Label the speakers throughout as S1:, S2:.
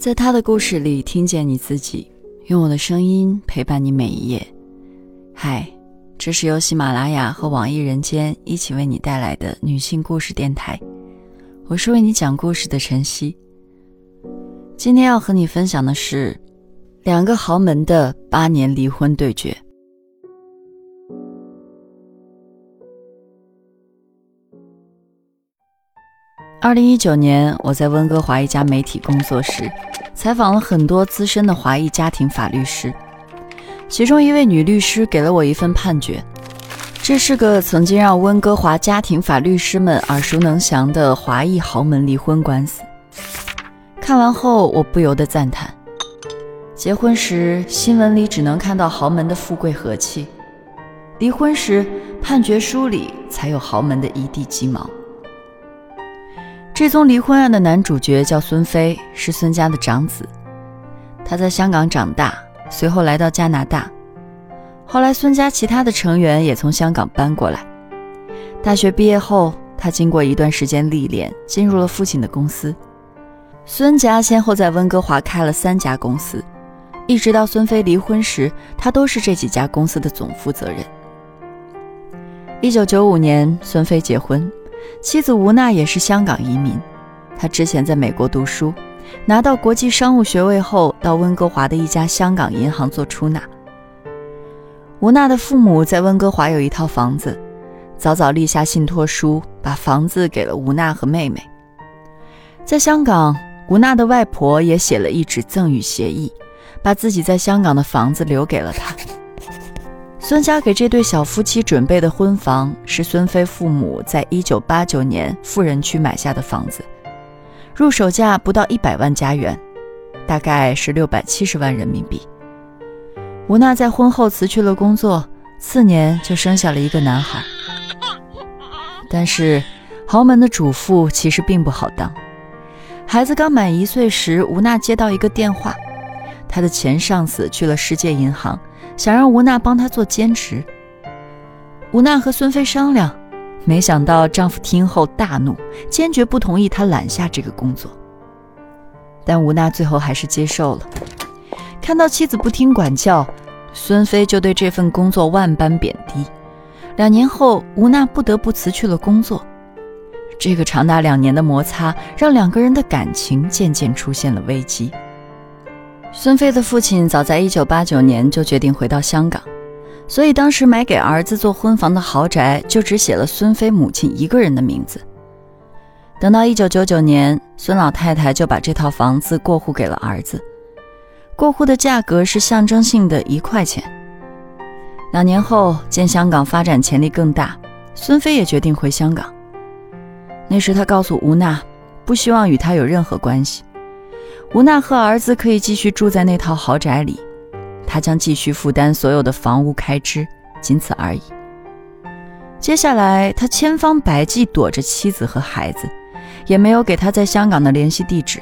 S1: 在他的故事里听见你自己，用我的声音陪伴你每一页。嗨，这是由喜马拉雅和网易人间一起为你带来的女性故事电台，我是为你讲故事的晨曦。今天要和你分享的是两个豪门的八年离婚对决。二零一九年，我在温哥华一家媒体工作时，采访了很多资深的华裔家庭法律师。其中一位女律师给了我一份判决，这是个曾经让温哥华家庭法律师们耳熟能详的华裔豪门离婚官司。看完后，我不由得赞叹：结婚时新闻里只能看到豪门的富贵和气，离婚时判决书里才有豪门的一地鸡毛。这宗离婚案的男主角叫孙飞，是孙家的长子。他在香港长大，随后来到加拿大。后来，孙家其他的成员也从香港搬过来。大学毕业后，他经过一段时间历练，进入了父亲的公司。孙家先后在温哥华开了三家公司，一直到孙飞离婚时，他都是这几家公司的总负责人。一九九五年，孙飞结婚。妻子吴娜也是香港移民，她之前在美国读书，拿到国际商务学位后，到温哥华的一家香港银行做出纳。吴娜的父母在温哥华有一套房子，早早立下信托书，把房子给了吴娜和妹妹。在香港，吴娜的外婆也写了一纸赠与协议，把自己在香港的房子留给了她。孙家给这对小夫妻准备的婚房是孙飞父母在一九八九年富人区买下的房子，入手价不到一百万加元，大概是六百七十万人民币。吴娜在婚后辞去了工作，次年就生下了一个男孩。但是豪门的主妇其实并不好当。孩子刚满一岁时，吴娜接到一个电话，她的前上司去了世界银行。想让吴娜帮他做兼职。吴娜和孙飞商量，没想到丈夫听后大怒，坚决不同意她揽下这个工作。但吴娜最后还是接受了。看到妻子不听管教，孙飞就对这份工作万般贬低。两年后，吴娜不得不辞去了工作。这个长达两年的摩擦，让两个人的感情渐渐出现了危机。孙飞的父亲早在一九八九年就决定回到香港，所以当时买给儿子做婚房的豪宅就只写了孙飞母亲一个人的名字。等到一九九九年，孙老太太就把这套房子过户给了儿子，过户的价格是象征性的一块钱。两年后，见香港发展潜力更大，孙飞也决定回香港。那时他告诉吴娜，不希望与他有任何关系。吴娜和儿子可以继续住在那套豪宅里，他将继续负担所有的房屋开支，仅此而已。接下来，他千方百计躲着妻子和孩子，也没有给他在香港的联系地址。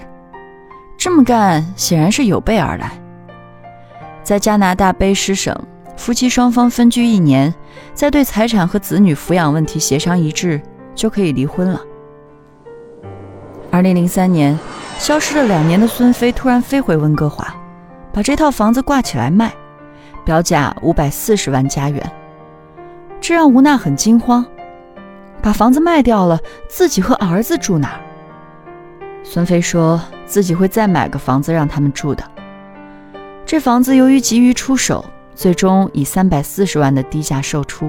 S1: 这么干显然是有备而来。在加拿大卑诗省，夫妻双方分居一年，在对财产和子女抚养问题协商一致，就可以离婚了。二零零三年。消失了两年的孙飞突然飞回温哥华，把这套房子挂起来卖，标价五百四十万加元。这让吴娜很惊慌，把房子卖掉了，自己和儿子住哪？孙飞说自己会再买个房子让他们住的。这房子由于急于出手，最终以三百四十万的低价售出。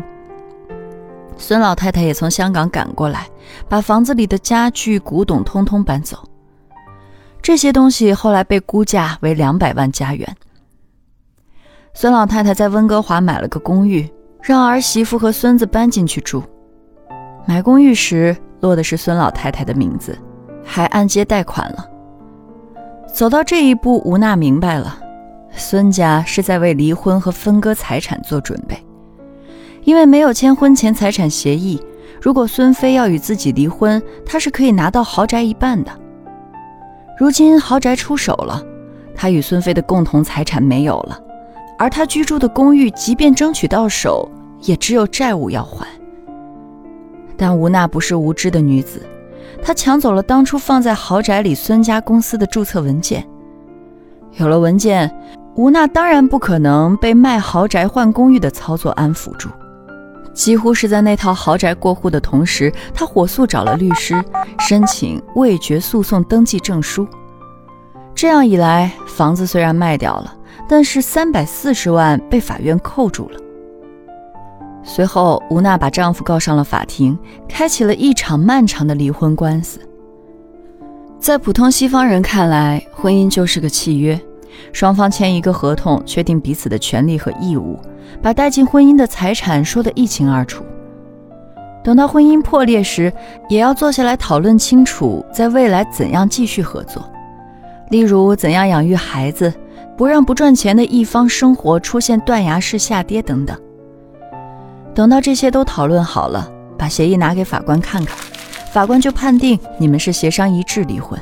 S1: 孙老太太也从香港赶过来，把房子里的家具、古董通通搬走。这些东西后来被估价为两百万加元。孙老太太在温哥华买了个公寓，让儿媳妇和孙子搬进去住。买公寓时落的是孙老太太的名字，还按揭贷款了。走到这一步，吴娜明白了，孙家是在为离婚和分割财产做准备。因为没有签婚前财产协议，如果孙飞要与自己离婚，他是可以拿到豪宅一半的。如今豪宅出手了，他与孙飞的共同财产没有了，而他居住的公寓，即便争取到手，也只有债务要还。但吴娜不是无知的女子，她抢走了当初放在豪宅里孙家公司的注册文件，有了文件，吴娜当然不可能被卖豪宅换公寓的操作安抚住。几乎是在那套豪宅过户的同时，她火速找了律师，申请未决诉讼登记证书。这样一来，房子虽然卖掉了，但是三百四十万被法院扣住了。随后，吴娜把丈夫告上了法庭，开启了一场漫长的离婚官司。在普通西方人看来，婚姻就是个契约，双方签一个合同，确定彼此的权利和义务，把带进婚姻的财产说得一清二楚。等到婚姻破裂时，也要坐下来讨论清楚，在未来怎样继续合作，例如怎样养育孩子，不让不赚钱的一方生活出现断崖式下跌等等。等到这些都讨论好了，把协议拿给法官看看。法官就判定你们是协商一致离婚。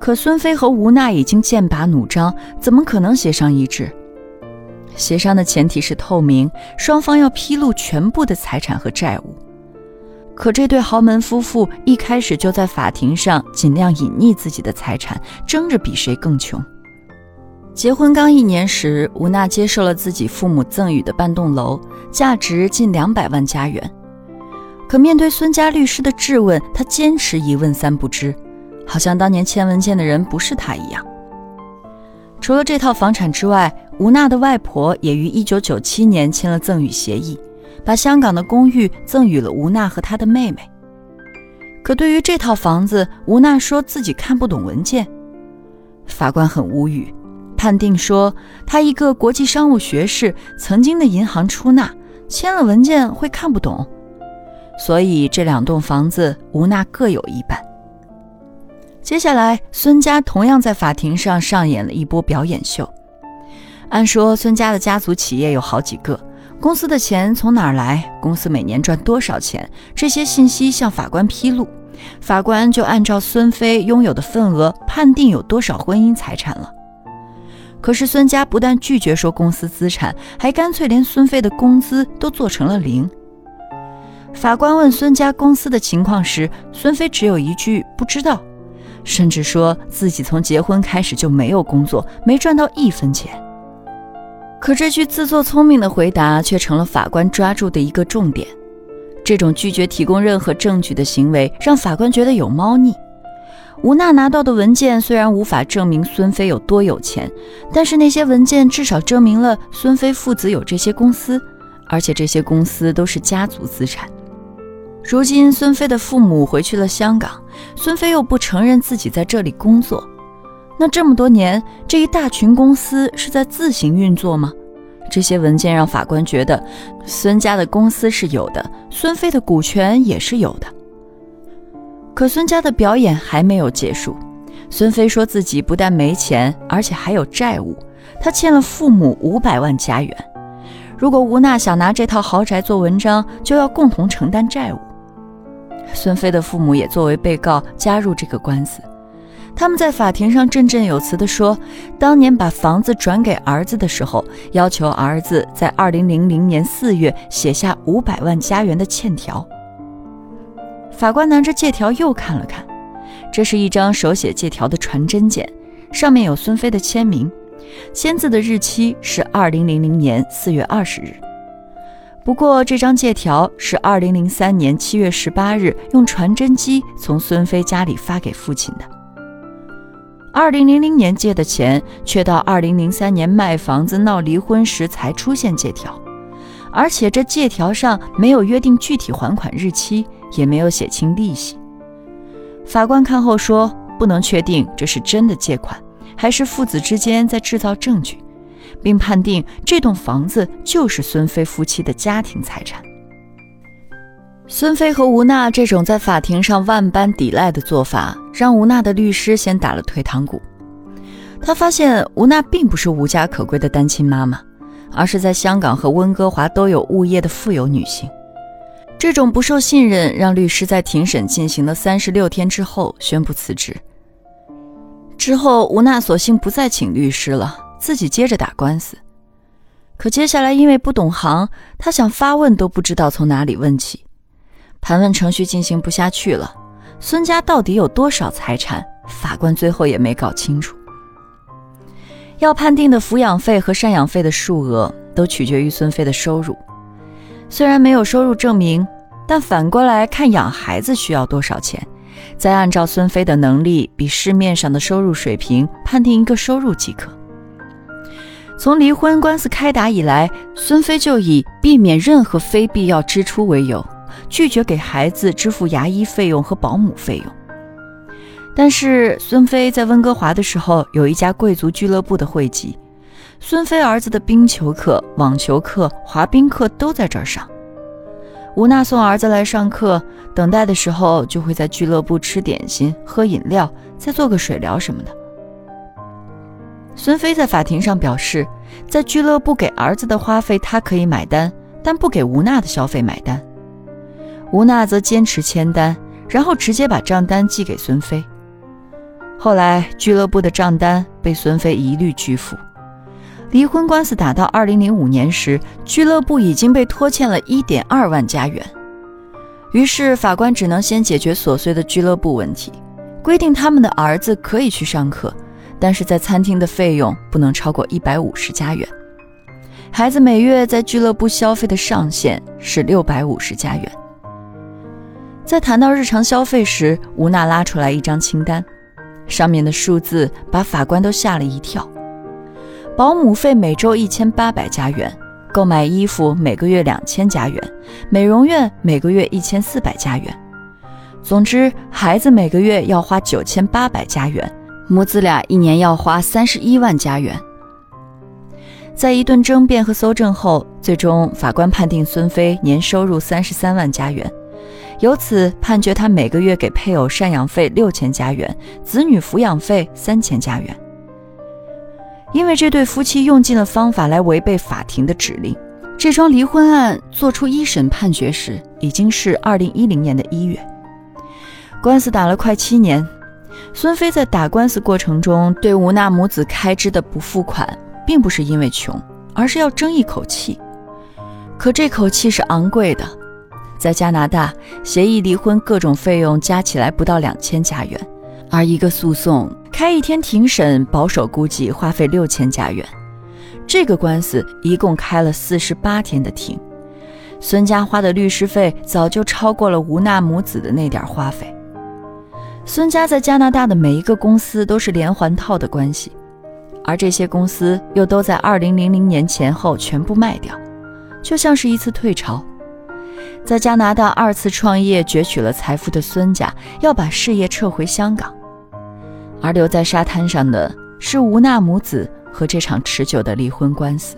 S1: 可孙飞和吴娜已经剑拔弩张，怎么可能协商一致？协商的前提是透明，双方要披露全部的财产和债务。可这对豪门夫妇一开始就在法庭上尽量隐匿自己的财产，争着比谁更穷。结婚刚一年时，吴娜接受了自己父母赠予的半栋楼，价值近两百万加元。可面对孙家律师的质问，他坚持一问三不知，好像当年签文件的人不是他一样。除了这套房产之外，吴娜的外婆也于1997年签了赠与协议，把香港的公寓赠予了吴娜和她的妹妹。可对于这套房子，吴娜说自己看不懂文件。法官很无语，判定说她一个国际商务学士，曾经的银行出纳，签了文件会看不懂。所以这两栋房子，吴娜各有一半。接下来，孙家同样在法庭上上演了一波表演秀。按说，孙家的家族企业有好几个，公司的钱从哪儿来？公司每年赚多少钱？这些信息向法官披露，法官就按照孙飞拥有的份额判定有多少婚姻财产了。可是孙家不但拒绝说公司资产，还干脆连孙飞的工资都做成了零。法官问孙家公司的情况时，孙飞只有一句“不知道”，甚至说自己从结婚开始就没有工作，没赚到一分钱。可这句自作聪明的回答却成了法官抓住的一个重点。这种拒绝提供任何证据的行为，让法官觉得有猫腻。吴娜拿到的文件虽然无法证明孙飞有多有钱，但是那些文件至少证明了孙飞父子有这些公司，而且这些公司都是家族资产。如今孙飞的父母回去了香港，孙飞又不承认自己在这里工作，那这么多年这一大群公司是在自行运作吗？这些文件让法官觉得孙家的公司是有的，孙飞的股权也是有的。可孙家的表演还没有结束，孙飞说自己不但没钱，而且还有债务，他欠了父母五百万加元，如果吴娜想拿这套豪宅做文章，就要共同承担债务。孙飞的父母也作为被告加入这个官司，他们在法庭上振振有词地说，当年把房子转给儿子的时候，要求儿子在二零零零年四月写下五百万加元的欠条。法官拿着借条又看了看，这是一张手写借条的传真件，上面有孙飞的签名，签字的日期是二零零零年四月二十日。不过，这张借条是二零零三年七月十八日用传真机从孙飞家里发给父亲的。二零零零年借的钱，却到二零零三年卖房子闹离婚时才出现借条，而且这借条上没有约定具体还款日期，也没有写清利息。法官看后说，不能确定这是真的借款，还是父子之间在制造证据。并判定这栋房子就是孙飞夫妻的家庭财产。孙飞和吴娜这种在法庭上万般抵赖的做法，让吴娜的律师先打了退堂鼓。他发现吴娜并不是无家可归的单亲妈妈，而是在香港和温哥华都有物业的富有女性。这种不受信任，让律师在庭审进行了三十六天之后宣布辞职。之后，吴娜索性不再请律师了。自己接着打官司，可接下来因为不懂行，他想发问都不知道从哪里问起，盘问程序进行不下去了。孙家到底有多少财产？法官最后也没搞清楚。要判定的抚养费和赡养费的数额都取决于孙飞的收入。虽然没有收入证明，但反过来看养孩子需要多少钱，再按照孙飞的能力比市面上的收入水平判定一个收入即可。从离婚官司开打以来，孙飞就以避免任何非必要支出为由，拒绝给孩子支付牙医费用和保姆费用。但是孙飞在温哥华的时候，有一家贵族俱乐部的会籍，孙飞儿子的冰球课、网球课、滑冰课都在这儿上。吴娜送儿子来上课，等待的时候就会在俱乐部吃点心、喝饮料，再做个水疗什么的。孙飞在法庭上表示，在俱乐部给儿子的花费他可以买单，但不给吴娜的消费买单。吴娜则坚持签单，然后直接把账单寄给孙飞。后来，俱乐部的账单被孙飞一律拒付。离婚官司打到二零零五年时，俱乐部已经被拖欠了一点二万加元。于是，法官只能先解决琐碎的俱乐部问题，规定他们的儿子可以去上课，但是在餐厅的费用不能超过一百五十加元。孩子每月在俱乐部消费的上限是六百五十加元。在谈到日常消费时，吴娜拉出来一张清单。上面的数字把法官都吓了一跳。保姆费每周一千八百加元，购买衣服每个月两千加元，美容院每个月一千四百加元。总之，孩子每个月要花九千八百加元，母子俩一年要花三十一万加元。在一顿争辩和搜证后，最终法官判定孙飞年收入三十三万加元。由此判决他每个月给配偶赡养费六千加元，子女抚养费三千加元。因为这对夫妻用尽了方法来违背法庭的指令，这桩离婚案做出一审判决时已经是二零一零年的一月。官司打了快七年，孙飞在打官司过程中对吴娜母子开支的不付款，并不是因为穷，而是要争一口气。可这口气是昂贵的。在加拿大，协议离婚各种费用加起来不到两千加元，而一个诉讼开一天庭审，保守估计花费六千加元。这个官司一共开了四十八天的庭，孙家花的律师费早就超过了吴娜母子的那点花费。孙家在加拿大的每一个公司都是连环套的关系，而这些公司又都在二零零零年前后全部卖掉，就像是一次退潮。在加拿大二次创业攫取了财富的孙家要把事业撤回香港，而留在沙滩上的是吴娜母子和这场持久的离婚官司。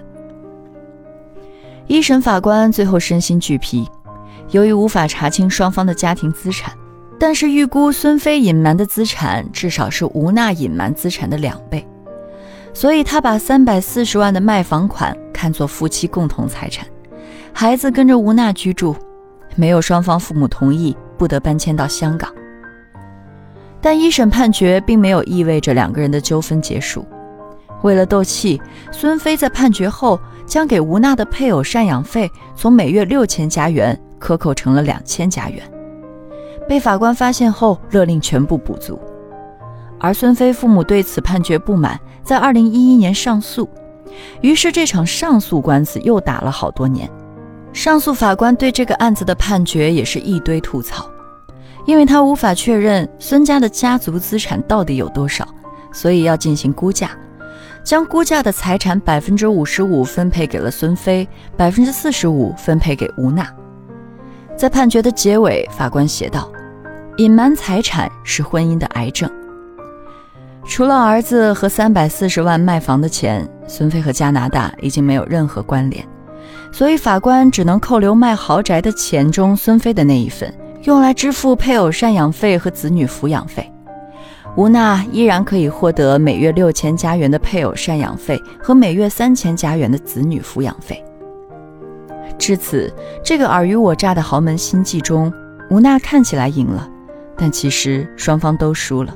S1: 一审法官最后身心俱疲，由于无法查清双方的家庭资产，但是预估孙飞隐瞒的资产至少是吴娜隐瞒资产的两倍，所以他把三百四十万的卖房款看作夫妻共同财产。孩子跟着吴娜居住，没有双方父母同意，不得搬迁到香港。但一审判决并没有意味着两个人的纠纷结束。为了斗气，孙飞在判决后将给吴娜的配偶赡养费从每月六千加元克扣成了两千加元。被法官发现后，勒令全部补足。而孙飞父母对此判决不满，在二零一一年上诉，于是这场上诉官司又打了好多年。上诉法官对这个案子的判决也是一堆吐槽，因为他无法确认孙家的家族资产到底有多少，所以要进行估价，将估价的财产百分之五十五分配给了孙飞，百分之四十五分配给吴娜。在判决的结尾，法官写道：“隐瞒财产是婚姻的癌症。除了儿子和三百四十万卖房的钱，孙飞和加拿大已经没有任何关联。”所以法官只能扣留卖豪宅的钱中孙飞的那一份，用来支付配偶赡养费和子女抚养费。吴娜依然可以获得每月六千加元的配偶赡养费和每月三千加元的子女抚养费。至此，这个尔虞我诈的豪门心计中，吴娜看起来赢了，但其实双方都输了。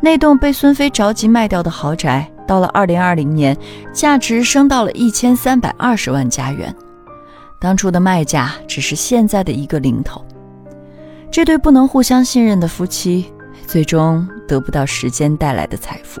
S1: 那栋被孙飞着急卖掉的豪宅。到了二零二零年，价值升到了一千三百二十万加元。当初的卖价只是现在的一个零头。这对不能互相信任的夫妻，最终得不到时间带来的财富。